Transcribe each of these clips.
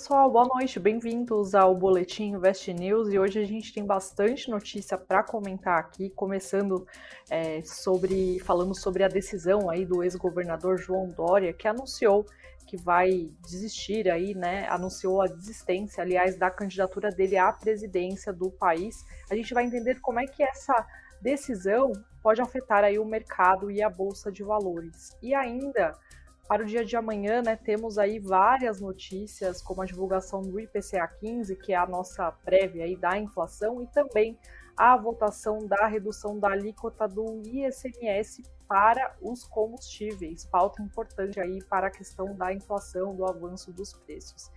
pessoal, boa noite, bem-vindos ao Boletim Invest News e hoje a gente tem bastante notícia para comentar aqui, começando é, sobre, falando sobre a decisão aí do ex-governador João Dória, que anunciou que vai desistir aí, né, anunciou a desistência, aliás, da candidatura dele à presidência do país. A gente vai entender como é que essa decisão pode afetar aí o mercado e a bolsa de valores. E ainda para o dia de amanhã, né, temos aí várias notícias, como a divulgação do IPCA 15, que é a nossa prévia aí da inflação, e também a votação da redução da alíquota do ICMS para os combustíveis, pauta importante aí para a questão da inflação, do avanço dos preços.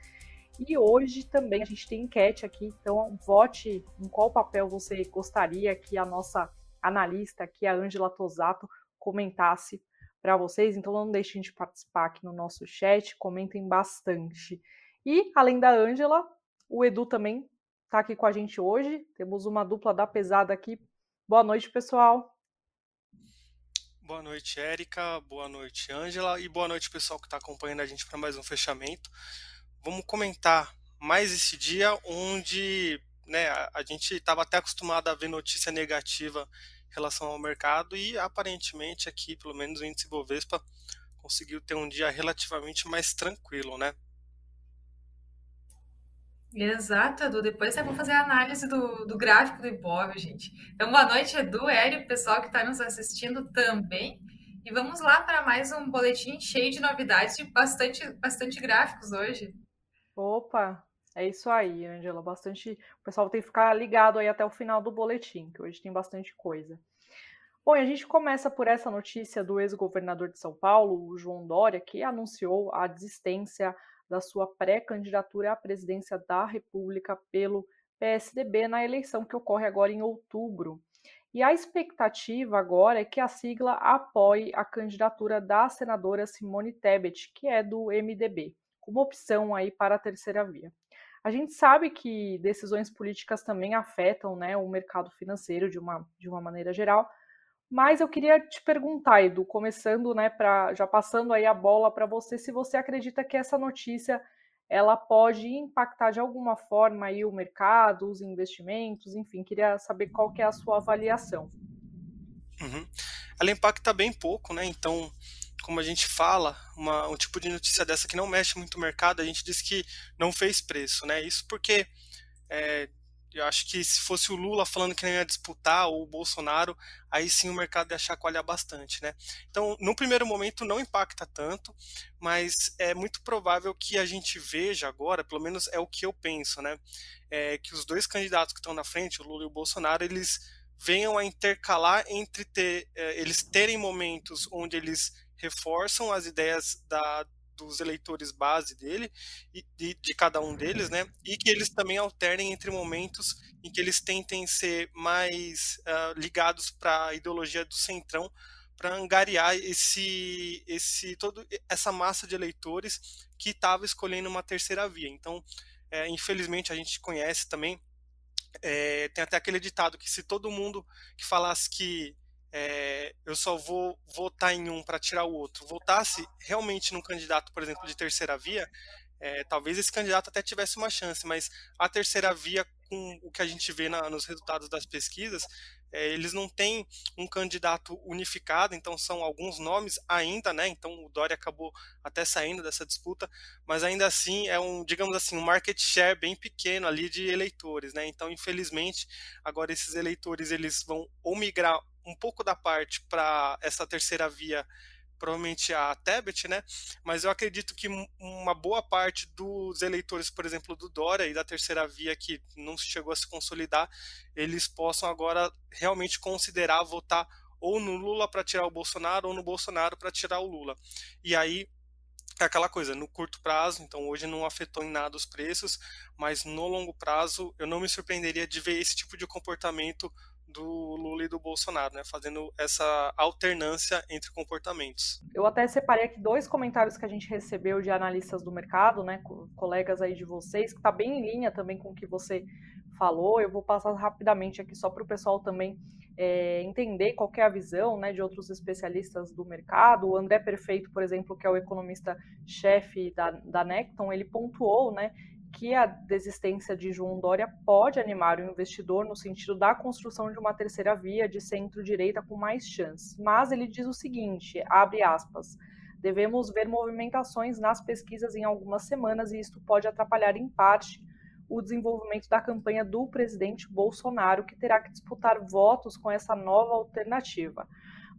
E hoje também a gente tem enquete aqui, então vote em qual papel você gostaria que a nossa analista aqui, a Ângela Tosato, comentasse para vocês, então não deixem de participar aqui no nosso chat, comentem bastante. E, além da Ângela, o Edu também está aqui com a gente hoje. Temos uma dupla da pesada aqui. Boa noite, pessoal. Boa noite, Érica. Boa noite, Ângela. E boa noite, pessoal que está acompanhando a gente para mais um fechamento. Vamos comentar mais esse dia onde né, a gente estava até acostumado a ver notícia negativa relação ao mercado e aparentemente aqui, pelo menos o índice Bovespa conseguiu ter um dia relativamente mais tranquilo, né? Exato, Edu. Depois eu vou fazer a análise do, do gráfico do Ibov, gente. Então, boa noite, Edu, Hélio, pessoal que está nos assistindo também. E vamos lá para mais um boletim cheio de novidades e bastante, bastante gráficos hoje. Opa, é isso aí, Angela. Bastante. O pessoal tem que ficar ligado aí até o final do boletim, que hoje tem bastante coisa. Bom, a gente começa por essa notícia do ex-governador de São Paulo, o João Dória, que anunciou a desistência da sua pré-candidatura à presidência da República pelo PSDB na eleição que ocorre agora em outubro. E a expectativa agora é que a sigla apoie a candidatura da senadora Simone Tebet, que é do MDB, como opção aí para a terceira via. A gente sabe que decisões políticas também afetam né, o mercado financeiro de uma, de uma maneira geral, mas eu queria te perguntar, Edu, começando, né, para já passando aí a bola para você, se você acredita que essa notícia ela pode impactar de alguma forma aí o mercado, os investimentos, enfim, queria saber qual que é a sua avaliação. Uhum. Ela impacta bem pouco, né? Então, como a gente fala, uma, um tipo de notícia dessa que não mexe muito o mercado, a gente diz que não fez preço, né? Isso porque é, eu acho que se fosse o Lula falando que não ia disputar ou o Bolsonaro, aí sim o mercado ia chacoalhar bastante, né? Então, no primeiro momento não impacta tanto, mas é muito provável que a gente veja agora, pelo menos é o que eu penso, né? É, que os dois candidatos que estão na frente, o Lula e o Bolsonaro, eles venham a intercalar entre ter, é, eles terem momentos onde eles reforçam as ideias da, dos eleitores base dele e de, de, cada um deles, né? E que eles também alternem entre momentos em que eles tentem ser mais uh, ligados para a ideologia do centrão, para angariar esse, esse, todo essa massa de eleitores que estava escolhendo uma terceira via. Então, é, infelizmente, a gente conhece também. É, tem até aquele ditado que se todo mundo que falasse que é, eu só vou votar em um para tirar o outro, votasse realmente num candidato, por exemplo, de terceira via, é, talvez esse candidato até tivesse uma chance, mas a terceira via, com o que a gente vê na, nos resultados das pesquisas, é, eles não têm um candidato unificado, então são alguns nomes ainda, né? Então o Dória acabou até saindo dessa disputa, mas ainda assim é um, digamos assim, um market share bem pequeno ali de eleitores, né? Então, infelizmente, agora esses eleitores eles vão ou migrar um pouco da parte para essa terceira via, provavelmente a Tebet, né? Mas eu acredito que uma boa parte dos eleitores, por exemplo, do Dória e da terceira via que não chegou a se consolidar, eles possam agora realmente considerar votar ou no Lula para tirar o Bolsonaro ou no Bolsonaro para tirar o Lula. E aí é aquela coisa, no curto prazo, então hoje não afetou em nada os preços, mas no longo prazo eu não me surpreenderia de ver esse tipo de comportamento do Lula e do Bolsonaro, né, fazendo essa alternância entre comportamentos. Eu até separei aqui dois comentários que a gente recebeu de analistas do mercado, né, colegas aí de vocês, que está bem em linha também com o que você falou. Eu vou passar rapidamente aqui só para o pessoal também é, entender qual é a visão né, de outros especialistas do mercado. O André Perfeito, por exemplo, que é o economista-chefe da, da Necton, ele pontuou né, que a desistência de João Dória pode animar o investidor no sentido da construção de uma terceira via de centro-direita com mais chances. Mas ele diz o seguinte, abre aspas, devemos ver movimentações nas pesquisas em algumas semanas e isto pode atrapalhar em parte o desenvolvimento da campanha do presidente Bolsonaro, que terá que disputar votos com essa nova alternativa.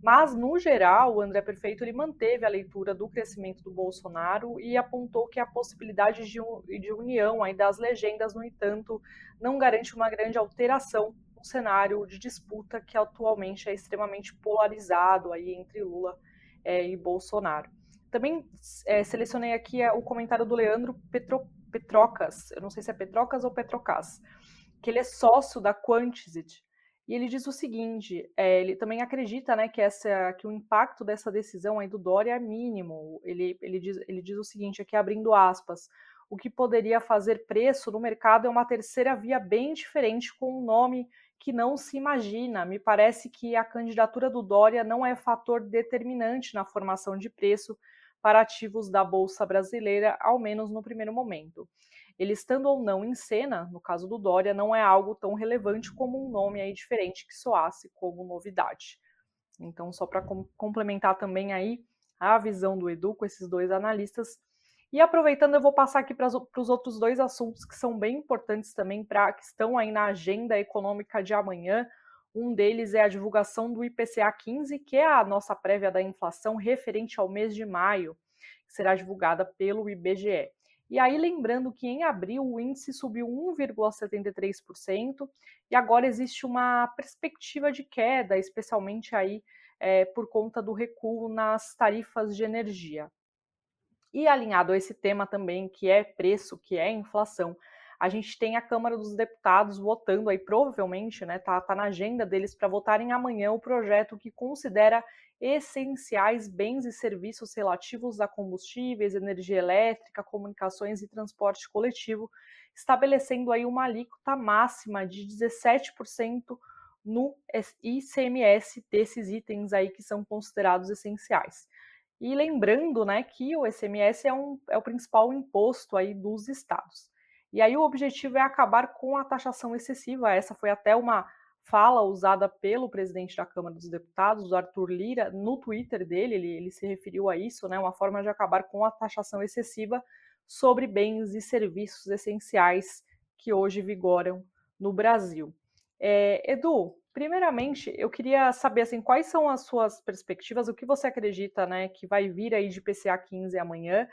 Mas, no geral, o André Perfeito ele manteve a leitura do crescimento do Bolsonaro e apontou que a possibilidade de, de união aí das legendas, no entanto, não garante uma grande alteração no cenário de disputa que atualmente é extremamente polarizado aí entre Lula é, e Bolsonaro. Também é, selecionei aqui é, o comentário do Leandro Petro, Petrocas, eu não sei se é Petrocas ou Petrocas, que ele é sócio da Quantizit, e ele diz o seguinte: é, ele também acredita né, que, essa, que o impacto dessa decisão aí do Dória é mínimo. Ele, ele, diz, ele diz o seguinte, aqui abrindo aspas, o que poderia fazer preço no mercado é uma terceira via bem diferente, com um nome que não se imagina. Me parece que a candidatura do Dória não é fator determinante na formação de preço para ativos da Bolsa Brasileira, ao menos no primeiro momento ele estando ou não em cena, no caso do Dória, não é algo tão relevante como um nome aí diferente que soasse como novidade. Então, só para com complementar também aí a visão do Edu com esses dois analistas. E aproveitando, eu vou passar aqui para os outros dois assuntos que são bem importantes também para que estão aí na agenda econômica de amanhã. Um deles é a divulgação do IPCA 15, que é a nossa prévia da inflação referente ao mês de maio, que será divulgada pelo IBGE. E aí, lembrando que em abril o índice subiu 1,73% e agora existe uma perspectiva de queda, especialmente aí é, por conta do recuo nas tarifas de energia. E alinhado a esse tema também, que é preço, que é inflação, a gente tem a Câmara dos Deputados votando aí, provavelmente, né, tá, tá na agenda deles para votarem amanhã o projeto que considera essenciais bens e serviços relativos a combustíveis, energia elétrica, comunicações e transporte coletivo, estabelecendo aí uma alíquota máxima de 17% no ICMS desses itens aí que são considerados essenciais. E lembrando, né, que o ICMS é, um, é o principal imposto aí dos estados. E aí o objetivo é acabar com a taxação excessiva. Essa foi até uma fala usada pelo presidente da Câmara dos Deputados, Arthur Lira, no Twitter dele, ele, ele se referiu a isso, né, uma forma de acabar com a taxação excessiva sobre bens e serviços essenciais que hoje vigoram no Brasil. É, Edu, primeiramente, eu queria saber assim, quais são as suas perspectivas, o que você acredita né, que vai vir aí de PCA 15 amanhã,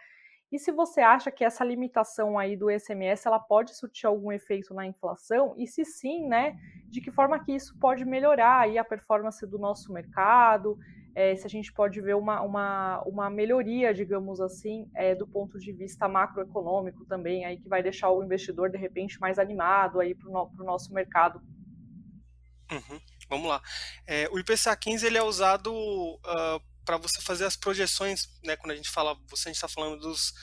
e se você acha que essa limitação aí do SMS ela pode surtir algum efeito na inflação, e se sim, né, de que forma que isso pode melhorar aí a performance do nosso mercado, é, se a gente pode ver uma, uma, uma melhoria, digamos assim, é, do ponto de vista macroeconômico também, aí que vai deixar o investidor de repente mais animado aí para o no, nosso mercado. Uhum. Vamos lá. É, o IPCA 15 ele é usado uh, para você fazer as projeções, né, quando a gente fala, você está falando dos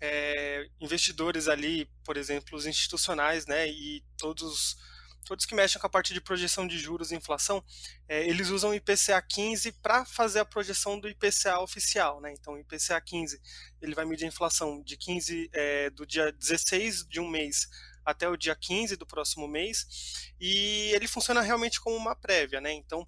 é, investidores ali, por exemplo, os institucionais, né, e todos todos que mexem com a parte de projeção de juros e inflação, é, eles usam o IPCA 15 para fazer a projeção do IPCA oficial, né? Então, o IPCA 15 ele vai medir a inflação de 15 é, do dia 16 de um mês até o dia 15 do próximo mês, e ele funciona realmente como uma prévia, né? Então,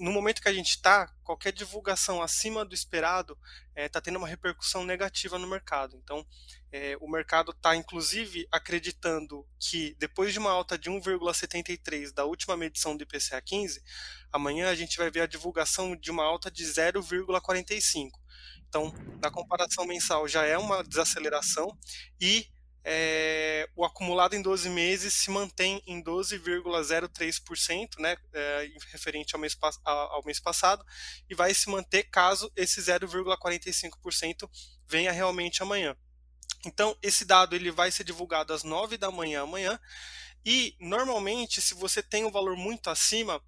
no momento que a gente está, qualquer divulgação acima do esperado está eh, é, tendo uma repercussão negativa no mercado. Então, é, o mercado está, inclusive, acreditando que depois de uma alta de 1,73 da última medição do IPCA 15, amanhã a gente vai ver a divulgação de uma alta de 0,45. Então, na comparação mensal já é uma desaceleração e é, o acumulado em 12 meses se mantém em 12,03%, né, é, referente ao mês, ao mês passado, e vai se manter caso esse 0,45% venha realmente amanhã. Então, esse dado ele vai ser divulgado às 9 da manhã amanhã, e normalmente, se você tem um valor muito acima,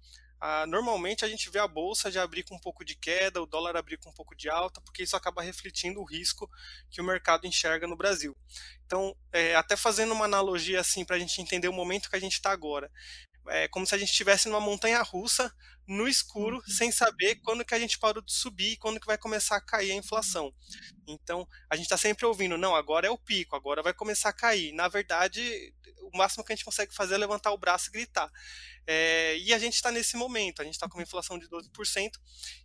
ah, normalmente a gente vê a bolsa já abrir com um pouco de queda, o dólar abrir com um pouco de alta, porque isso acaba refletindo o risco que o mercado enxerga no Brasil. Então, é, até fazendo uma analogia assim para a gente entender o momento que a gente está agora, é como se a gente estivesse numa montanha russa no escuro, uhum. sem saber quando que a gente parou de subir e quando que vai começar a cair a inflação. Então, a gente está sempre ouvindo, não, agora é o pico, agora vai começar a cair. Na verdade, o máximo que a gente consegue fazer é levantar o braço e gritar. É, e a gente está nesse momento, a gente está com uma inflação de 12%,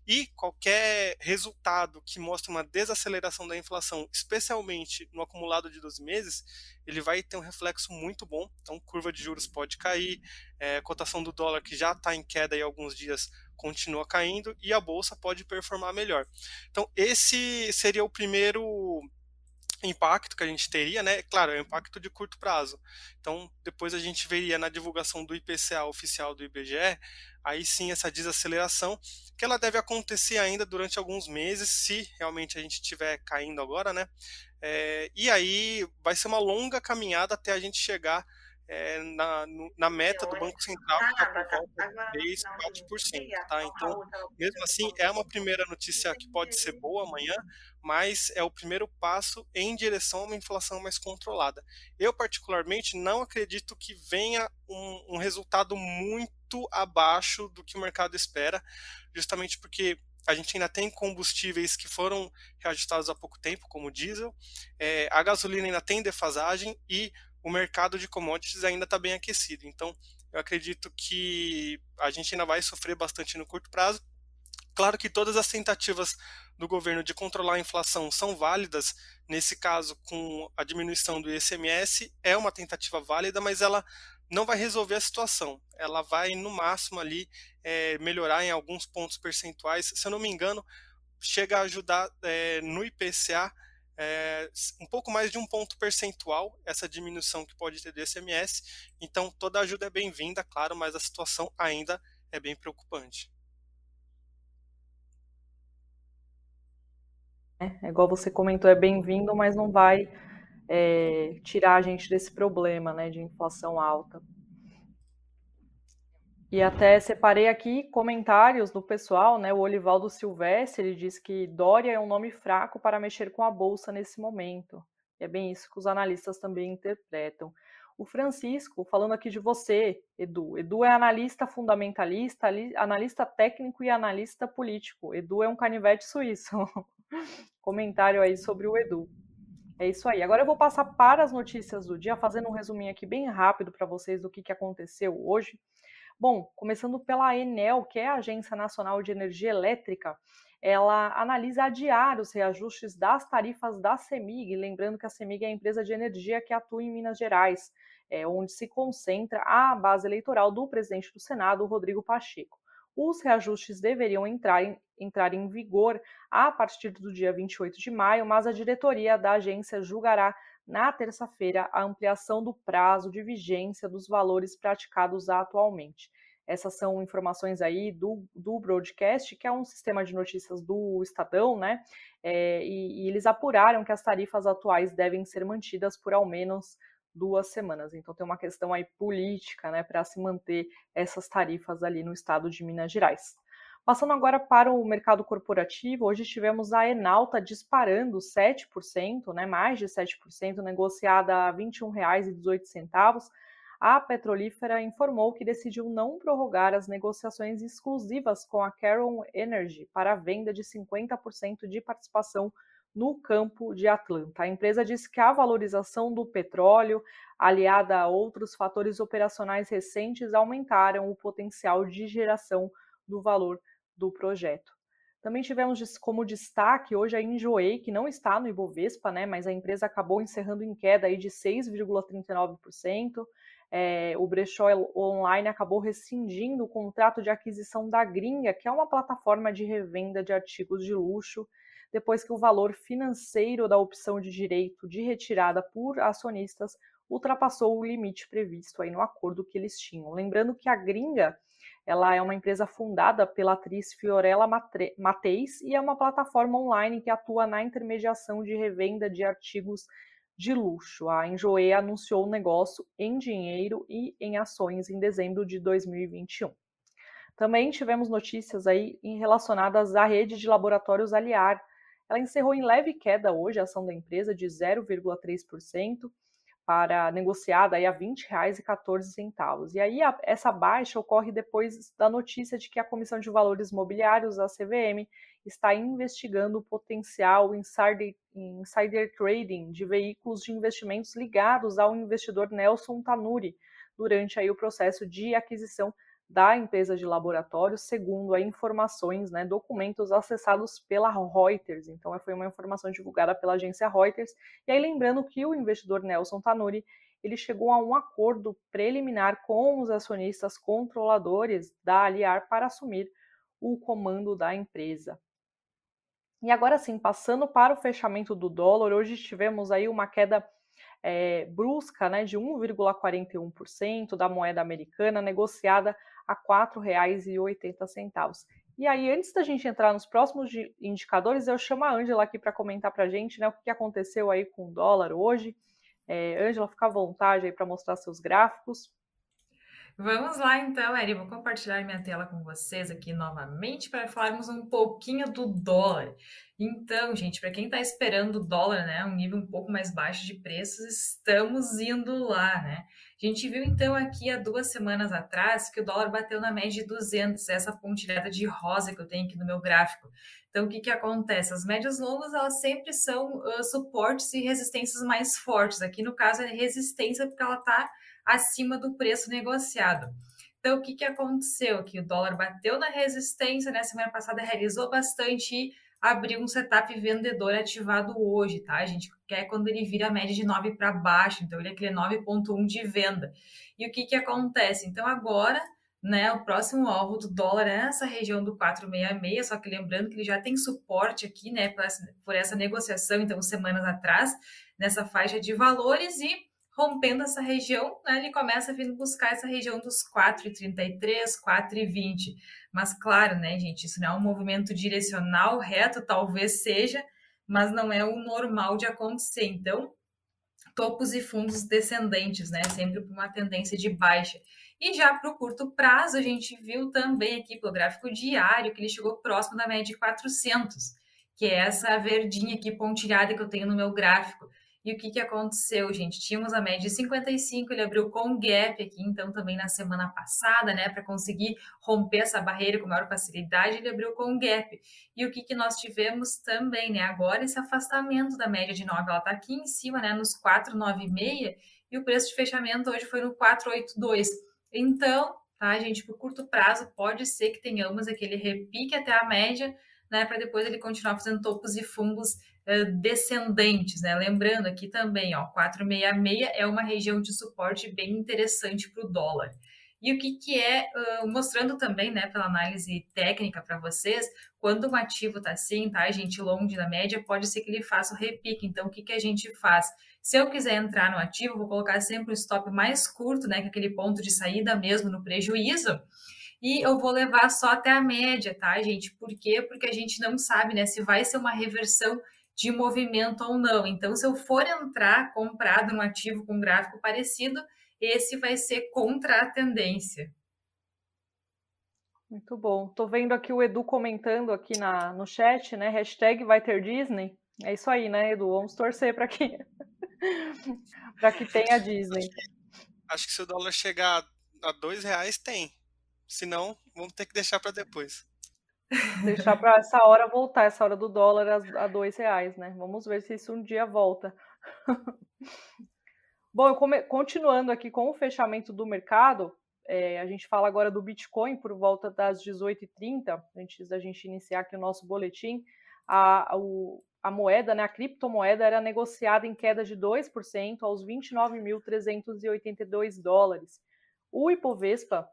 e qualquer resultado que mostre uma desaceleração da inflação, especialmente no acumulado de 12 meses, ele vai ter um reflexo muito bom. Então, curva de juros pode cair, é, cotação do dólar que já está em queda em alguns dias continua caindo, e a bolsa pode performar melhor. Então, esse seria o primeiro impacto que a gente teria, né? Claro, é um impacto de curto prazo. Então, depois a gente veria na divulgação do IPCA oficial do IBGE, aí sim essa desaceleração, que ela deve acontecer ainda durante alguns meses, se realmente a gente estiver caindo agora, né? É, e aí vai ser uma longa caminhada até a gente chegar é, na, na meta do Banco Central, que está por volta de 3, 4%. Tá? Então, mesmo assim, é uma primeira notícia que pode ser boa amanhã, mas é o primeiro passo em direção a uma inflação mais controlada. Eu, particularmente, não acredito que venha um, um resultado muito abaixo do que o mercado espera, justamente porque a gente ainda tem combustíveis que foram reajustados há pouco tempo, como o diesel, é, a gasolina ainda tem defasagem e o mercado de commodities ainda está bem aquecido. Então, eu acredito que a gente ainda vai sofrer bastante no curto prazo. Claro que todas as tentativas do governo de controlar a inflação são válidas. Nesse caso, com a diminuição do ICMS, é uma tentativa válida, mas ela não vai resolver a situação. Ela vai, no máximo, ali é, melhorar em alguns pontos percentuais. Se eu não me engano, chega a ajudar é, no IPCA é, um pouco mais de um ponto percentual essa diminuição que pode ter do ICMS. Então, toda ajuda é bem-vinda, claro, mas a situação ainda é bem preocupante. É, é igual você comentou, é bem-vindo, mas não vai é, tirar a gente desse problema né, de inflação alta. E até separei aqui comentários do pessoal, né? O Olivaldo Silvestre, ele diz que Dória é um nome fraco para mexer com a bolsa nesse momento. E é bem isso que os analistas também interpretam. O Francisco, falando aqui de você, Edu. Edu é analista fundamentalista, analista técnico e analista político. Edu é um canivete suíço. Comentário aí sobre o Edu. É isso aí. Agora eu vou passar para as notícias do dia, fazendo um resuminho aqui bem rápido para vocês do que, que aconteceu hoje. Bom, começando pela Enel, que é a Agência Nacional de Energia Elétrica, ela analisa adiar os reajustes das tarifas da CEMIG, lembrando que a CEMIG é a empresa de energia que atua em Minas Gerais, é, onde se concentra a base eleitoral do presidente do Senado, Rodrigo Pacheco. Os reajustes deveriam entrar em, entrar em vigor a partir do dia 28 de maio, mas a diretoria da agência julgará na terça-feira a ampliação do prazo de vigência dos valores praticados atualmente. Essas são informações aí do, do broadcast, que é um sistema de notícias do Estadão, né? É, e, e eles apuraram que as tarifas atuais devem ser mantidas por ao menos duas semanas. Então tem uma questão aí política, né, para se manter essas tarifas ali no estado de Minas Gerais. Passando agora para o mercado corporativo, hoje tivemos a Enalta disparando 7%, né, mais de 7%, negociada a R$ 21,18. A petrolífera informou que decidiu não prorrogar as negociações exclusivas com a Caron Energy para a venda de 50% de participação no campo de Atlanta. A empresa disse que a valorização do petróleo, aliada a outros fatores operacionais recentes, aumentaram o potencial de geração do valor do projeto. Também tivemos como destaque hoje a Enjoei, que não está no Ibovespa, né, mas a empresa acabou encerrando em queda aí de 6,39%. É, o brechó online acabou rescindindo o contrato de aquisição da Gringa, que é uma plataforma de revenda de artigos de luxo, depois que o valor financeiro da opção de direito de retirada por acionistas ultrapassou o limite previsto aí no acordo que eles tinham. Lembrando que a Gringa ela é uma empresa fundada pela atriz Fiorella Mateis e é uma plataforma online que atua na intermediação de revenda de artigos de luxo. A Enjoe anunciou o negócio em dinheiro e em ações em dezembro de 2021. Também tivemos notícias aí relacionadas à rede de laboratórios Aliar. Ela encerrou em leve queda hoje a ação da empresa de 0,3%, para negociada a R$ 20,14. E aí a, essa baixa ocorre depois da notícia de que a Comissão de Valores Mobiliários, a CVM, está investigando o potencial insider, insider trading de veículos de investimentos ligados ao investidor Nelson Tanuri durante aí o processo de aquisição da empresa de laboratório, segundo aí informações, né, documentos acessados pela Reuters. Então, foi uma informação divulgada pela agência Reuters. E aí, lembrando que o investidor Nelson Tanuri ele chegou a um acordo preliminar com os acionistas controladores da Aliar para assumir o comando da empresa. E agora sim, passando para o fechamento do dólar, hoje tivemos aí uma queda é, brusca né, de 1,41% da moeda americana negociada a R$ 4,80. E aí, antes da gente entrar nos próximos indicadores, eu chamo a Ângela aqui para comentar para a gente né, o que aconteceu aí com o dólar hoje. É, Ângela, fica à vontade aí para mostrar seus gráficos. Vamos lá então, Eri, vou compartilhar minha tela com vocês aqui novamente para falarmos um pouquinho do dólar. Então, gente, para quem está esperando o dólar, né, um nível um pouco mais baixo de preços, estamos indo lá, né? A gente viu então aqui há duas semanas atrás que o dólar bateu na média de 200, essa pontilhada de rosa que eu tenho aqui no meu gráfico. Então, o que, que acontece? As médias longas, elas sempre são uh, suportes e resistências mais fortes. Aqui, no caso, é resistência porque ela está acima do preço negociado. Então, o que, que aconteceu? Que o dólar bateu na resistência, né? Semana passada realizou bastante e abriu um setup vendedor ativado hoje, tá? A gente quer quando ele vira a média de 9 para baixo, então ele é aquele 9,1 de venda. E o que, que acontece? Então, agora, né, o próximo alvo do dólar é essa região do 466, só que lembrando que ele já tem suporte aqui, né, por essa, por essa negociação, então, semanas atrás, nessa faixa de valores e rompendo essa região, né, ele começa a vir buscar essa região dos 4,33, 4,20. Mas claro, né, gente, isso não é um movimento direcional reto, talvez seja, mas não é o normal de acontecer. Então, topos e fundos descendentes, né, sempre por uma tendência de baixa. E já para o curto prazo, a gente viu também aqui pelo gráfico diário que ele chegou próximo da média de 400, que é essa verdinha aqui pontilhada que eu tenho no meu gráfico. E o que, que aconteceu, gente? Tínhamos a média de 55, ele abriu com gap aqui, então também na semana passada, né, para conseguir romper essa barreira com maior facilidade, ele abriu com gap. E o que, que nós tivemos também, né, agora esse afastamento da média de 9, ela está aqui em cima, né, nos 496, e o preço de fechamento hoje foi no 482. Então, tá, gente, por curto prazo, pode ser que tenhamos aquele repique até a média, né, para depois ele continuar fazendo topos e fundos descendentes, né? Lembrando aqui também, ó, 466 é uma região de suporte bem interessante para o dólar. E o que, que é, uh, mostrando também, né, pela análise técnica para vocês, quando um ativo está assim, tá, gente, longe da média, pode ser que ele faça o repique. Então, o que, que a gente faz? Se eu quiser entrar no ativo, vou colocar sempre o stop mais curto, né, que aquele ponto de saída mesmo no prejuízo, e eu vou levar só até a média, tá, gente? Por quê? Porque a gente não sabe, né, se vai ser uma reversão de movimento ou não. Então, se eu for entrar comprado num ativo com gráfico parecido, esse vai ser contra a tendência. Muito bom. Tô vendo aqui o Edu comentando aqui na, no chat, né? Hashtag vai ter Disney. É isso aí, né, Edu? Vamos torcer para que, para que tenha Disney. Acho que se o dólar chegar a dois reais, tem. Se não, vamos ter que deixar para depois. Deixar para essa hora voltar, essa hora do dólar a, dois reais, né? Vamos ver se isso um dia volta. Bom, continuando aqui com o fechamento do mercado, é, a gente fala agora do Bitcoin por volta das 18h30, antes da gente iniciar aqui o nosso boletim. A, o, a moeda, né, a criptomoeda, era negociada em queda de 2% aos 29.382 dólares. O Ibovespa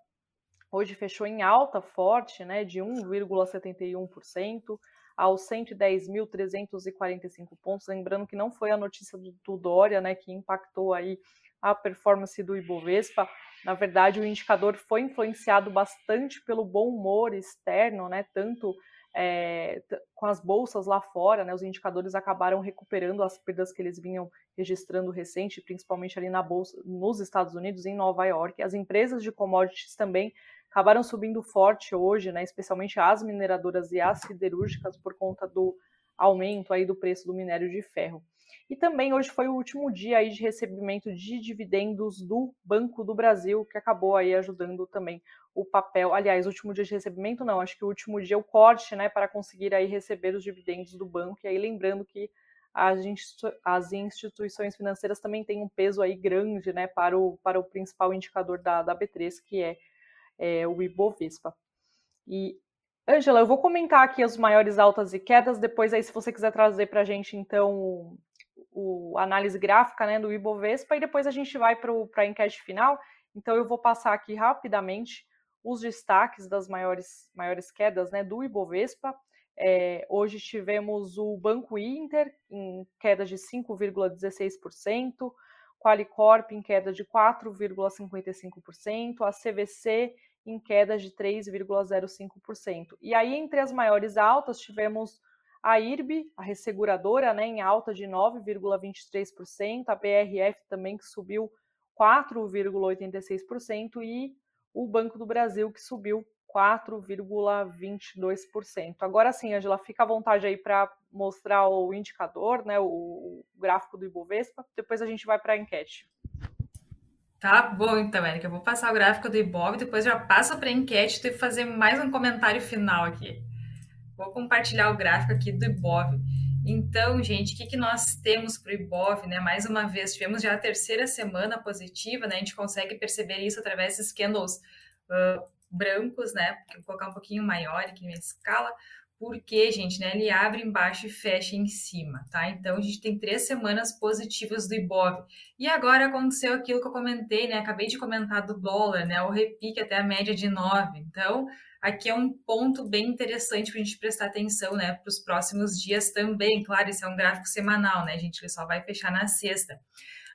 Hoje fechou em alta forte, né, de 1,71% aos 110.345 pontos. Lembrando que não foi a notícia do, do Dória, né, que impactou aí a performance do Ibovespa. Na verdade, o indicador foi influenciado bastante pelo bom humor externo, né, tanto é, com as bolsas lá fora, né, os indicadores acabaram recuperando as perdas que eles vinham registrando recente, principalmente ali na bolsa nos Estados Unidos, em Nova York. As empresas de commodities também acabaram subindo forte hoje, né, especialmente as mineradoras e as siderúrgicas por conta do aumento aí do preço do minério de ferro. E também hoje foi o último dia aí de recebimento de dividendos do Banco do Brasil, que acabou aí ajudando também o papel. Aliás, último dia de recebimento não, acho que o último dia o corte, né, para conseguir aí receber os dividendos do banco. E aí lembrando que as, institu as instituições financeiras também têm um peso aí grande, né, para o, para o principal indicador da, da B3, que é, é o Ibovespa. E Angela, eu vou comentar aqui as maiores altas e quedas, depois aí se você quiser trazer para a gente, então, o, análise gráfica né, do Ibovespa, e depois a gente vai para a enquete final. Então, eu vou passar aqui rapidamente os destaques das maiores, maiores quedas né, do Ibovespa. É, hoje tivemos o Banco Inter em queda de 5,16%, Qualicorp em queda de 4,55%, a CVC em queda de 3,05%. E aí, entre as maiores altas, tivemos a IRB, a resseguradora, né, em alta de 9,23%, a BRF também que subiu 4,86% e o Banco do Brasil que subiu 4,22%. Agora sim, Angela, fica à vontade aí para mostrar o indicador, né, o gráfico do Ibovespa, depois a gente vai para a enquete. Tá bom, então, Érica. Eu vou passar o gráfico do Ibov, depois já passo para a enquete e fazer mais um comentário final aqui. Vou compartilhar o gráfico aqui do Ibov. Então, gente, o que, que nós temos para o Ibov? Né? Mais uma vez, tivemos já a terceira semana positiva, né? A gente consegue perceber isso através desses candles uh, brancos, né? Vou colocar um pouquinho maior aqui na escala porque, gente, né, ele abre embaixo e fecha em cima, tá? Então, a gente tem três semanas positivas do Ibov. E agora aconteceu aquilo que eu comentei, né? Acabei de comentar do dólar, né? O repique até a média de 9. Então, aqui é um ponto bem interessante para a gente prestar atenção, né? Para os próximos dias também. Claro, esse é um gráfico semanal, né, gente? Só vai fechar na sexta.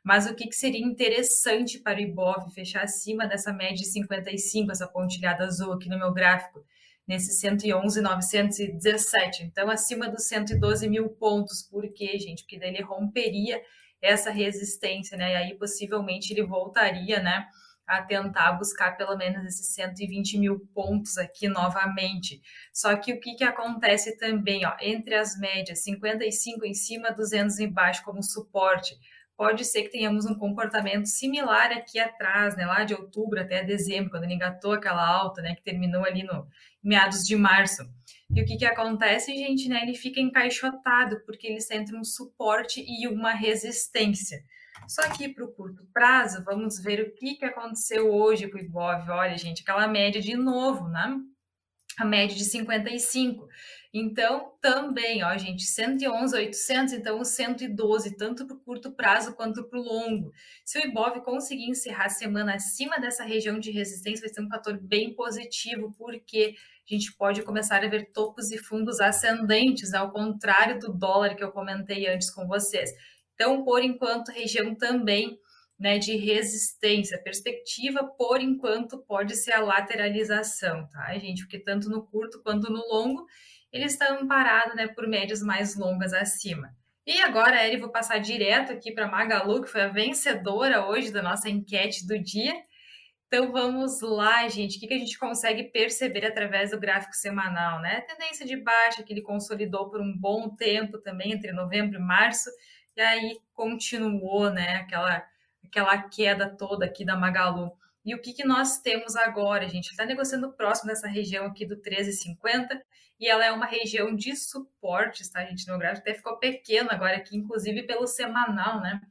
Mas o que, que seria interessante para o Ibov fechar acima dessa média de 55, essa pontilhada azul aqui no meu gráfico? Nesse 111,917. Então, acima dos 112 mil pontos. Por quê, gente? Porque daí ele romperia essa resistência, né? E aí, possivelmente, ele voltaria, né? A tentar buscar pelo menos esses 120 mil pontos aqui novamente. Só que o que, que acontece também, ó, entre as médias, 55 em cima, 200 embaixo como suporte pode ser que tenhamos um comportamento similar aqui atrás, né, lá de outubro até dezembro, quando ele engatou aquela alta, né, que terminou ali no meados de março. E o que que acontece, gente, né, ele fica encaixotado, porque ele sente um suporte e uma resistência. Só que para o curto prazo, vamos ver o que, que aconteceu hoje com o Ibov. Olha, gente, aquela média de novo, né? A média de 55. Então, também, ó, gente, 111, 800, então 112, tanto para o curto prazo quanto para o longo. Se o Ibov conseguir encerrar a semana acima dessa região de resistência, vai ser um fator bem positivo, porque a gente pode começar a ver topos e fundos ascendentes, ao contrário do dólar que eu comentei antes com vocês. Então, por enquanto, região também né, de resistência. Perspectiva, por enquanto, pode ser a lateralização, tá, gente? Porque tanto no curto quanto no longo, ele está amparado né, por médias mais longas acima. E agora, Eri, vou passar direto aqui para Magalu, que foi a vencedora hoje da nossa enquete do dia. Então vamos lá, gente. O que, a gente consegue perceber através do gráfico semanal, né? tendência de baixa que ele consolidou por um bom tempo também, entre novembro e março, e aí continuou, né? Aquela, aquela queda toda aqui da Magalu. E o que, que nós temos agora, gente? Está negociando próximo dessa região aqui do 13,50 e ela é uma região de suporte, tá, gente? No gráfico até ficou pequeno agora aqui, inclusive pelo semanal, né?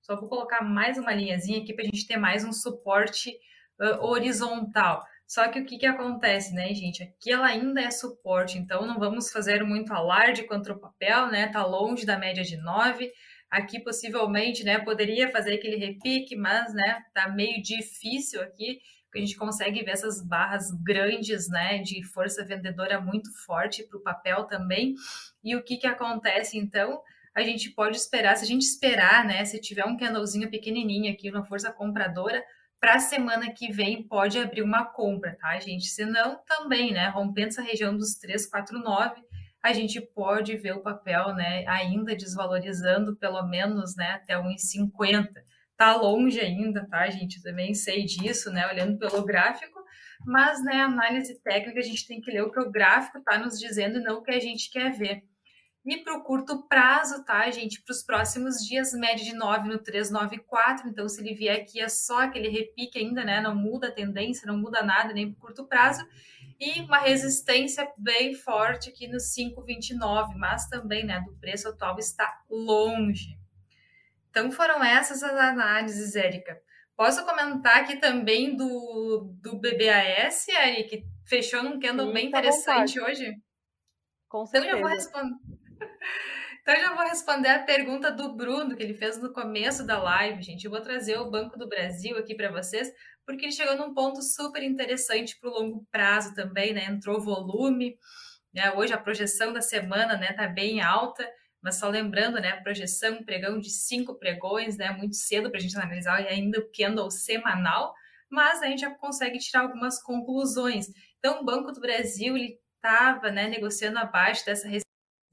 Só vou colocar mais uma linhazinha aqui para a gente ter mais um suporte uh, horizontal. Só que o que, que acontece, né, gente? Aqui ela ainda é suporte, então não vamos fazer muito alarde contra o papel, né? Tá longe da média de 9. Aqui possivelmente, né, poderia fazer aquele repique, mas, né, tá meio difícil aqui a gente consegue ver essas barras grandes, né, de força vendedora muito forte para o papel também. E o que, que acontece então? A gente pode esperar, se a gente esperar, né, se tiver um candlezinho pequenininho aqui, uma força compradora, para a semana que vem pode abrir uma compra, tá, gente? Se não, também, né, rompendo essa região dos 349, a gente pode ver o papel, né, ainda desvalorizando pelo menos, né, até 1,50 tá longe ainda, tá, gente? Eu também sei disso, né? Olhando pelo gráfico, mas, né, análise técnica, a gente tem que ler o que o gráfico está nos dizendo e não o que a gente quer ver. E para o curto prazo, tá, gente? Para os próximos dias, média de 9 no 394. Então, se ele vier aqui, é só aquele repique ainda, né? Não muda a tendência, não muda nada, nem para curto prazo. E uma resistência bem forte aqui no 5,29, mas também, né, do preço atual está longe. Então, foram essas as análises, Érica. Posso comentar aqui também do, do BBAS, Eric, que fechou num candle Sim, bem interessante hoje? Com certeza. Então, já vou responder. Então, já vou responder a pergunta do Bruno, que ele fez no começo da live, gente. Eu vou trazer o Banco do Brasil aqui para vocês, porque ele chegou num ponto super interessante para o longo prazo também, né? Entrou volume, né? Hoje a projeção da semana, né, tá bem alta, mas só lembrando, né, projeção, pregão de cinco pregões, né? Muito cedo para a gente analisar e ainda o candle semanal, mas a gente já consegue tirar algumas conclusões. Então, o Banco do Brasil, ele estava, né, negociando abaixo dessa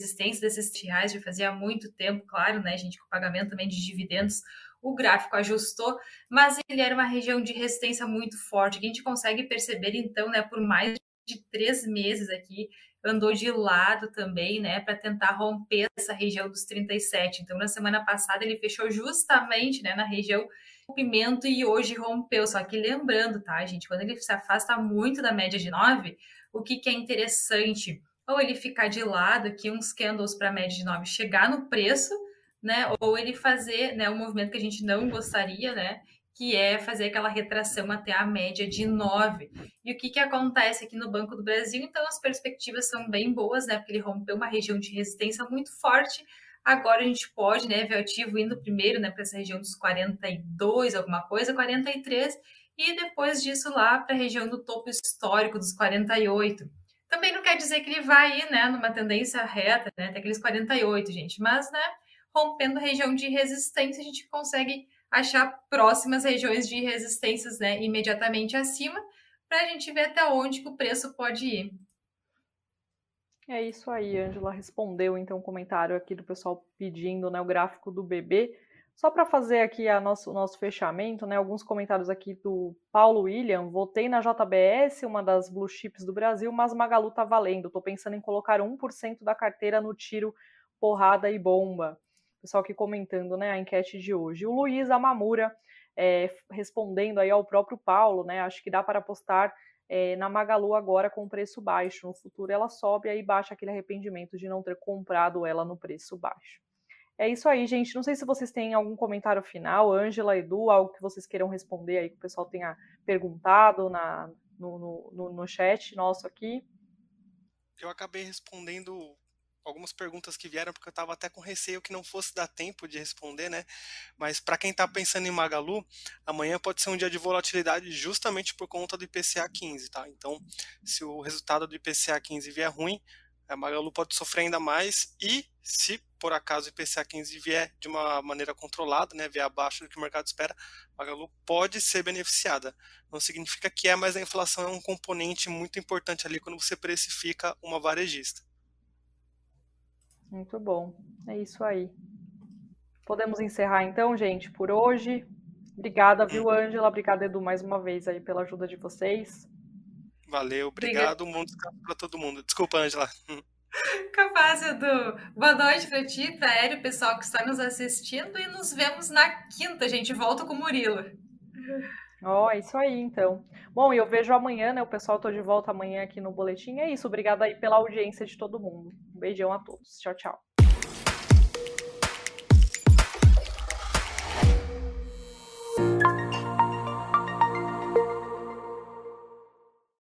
existência desses reais já fazia muito tempo, claro, né, gente, com pagamento também de dividendos, o gráfico ajustou, mas ele era uma região de resistência muito forte, que a gente consegue perceber, então, né, por mais de três meses aqui, andou de lado também, né, para tentar romper essa região dos 37. Então, na semana passada, ele fechou justamente, né, na região rompimento e hoje rompeu. Só que lembrando, tá, gente, quando ele se afasta muito da média de 9, o que, que é interessante? Ou ele ficar de lado aqui uns candles para média de 9 chegar no preço, né? Ou ele fazer, né, um movimento que a gente não gostaria, né? Que é fazer aquela retração até a média de 9. E o que, que acontece aqui no Banco do Brasil? Então, as perspectivas são bem boas, né? Porque ele rompeu uma região de resistência muito forte. Agora a gente pode, né, ver o ativo indo primeiro, né, para essa região dos 42, alguma coisa, 43, e depois disso lá para a região do topo histórico dos 48. Também não quer dizer que ele vai ir, né, numa tendência reta, né, até aqueles 48, gente, mas, né, rompendo região de resistência, a gente consegue achar próximas regiões de resistências, né, imediatamente acima, para a gente ver até onde que o preço pode ir. É isso aí, Angela respondeu então o comentário aqui do pessoal pedindo né, o gráfico do bebê. Só para fazer aqui a nosso, o nosso fechamento, né, alguns comentários aqui do Paulo William. Votei na JBS, uma das blue chips do Brasil, mas Magalu tá valendo. Estou pensando em colocar 1% da carteira no tiro, porrada e bomba. Pessoal aqui comentando né, a enquete de hoje. O Luiz Amamura é, respondendo aí ao próprio Paulo, né? Acho que dá para apostar é, na Magalu agora com preço baixo. No futuro ela sobe aí baixa aquele arrependimento de não ter comprado ela no preço baixo. É isso aí, gente. Não sei se vocês têm algum comentário final, Ângela, Edu, algo que vocês queiram responder aí, que o pessoal tenha perguntado na, no, no, no chat nosso aqui. Eu acabei respondendo algumas perguntas que vieram, porque eu estava até com receio que não fosse dar tempo de responder, né? Mas para quem está pensando em Magalu, amanhã pode ser um dia de volatilidade justamente por conta do IPCA 15, tá? Então, se o resultado do IPCA 15 vier ruim, a Magalu pode sofrer ainda mais e se por acaso o IPCA 15 vier de uma maneira controlada, né, vier abaixo do que o mercado espera, a Magalu pode ser beneficiada. Não significa que é, mas a inflação é um componente muito importante ali quando você precifica uma varejista. Muito bom. É isso aí. Podemos encerrar então, gente, por hoje. Obrigada, viu, uhum. Ângela? Obrigada, Edu, mais uma vez aí pela ajuda de vocês. Valeu, obrigado. Um bom descanso para todo mundo. Desculpa, Angela. Capaz, Edu. Boa noite para ti, para pessoal que está nos assistindo e nos vemos na quinta, gente. Volto com o Murilo. Ó, oh, é isso aí, então. Bom, eu vejo amanhã, né? O pessoal tô de volta amanhã aqui no boletim. É isso. Obrigada aí pela audiência de todo mundo. Um beijão a todos. Tchau, tchau.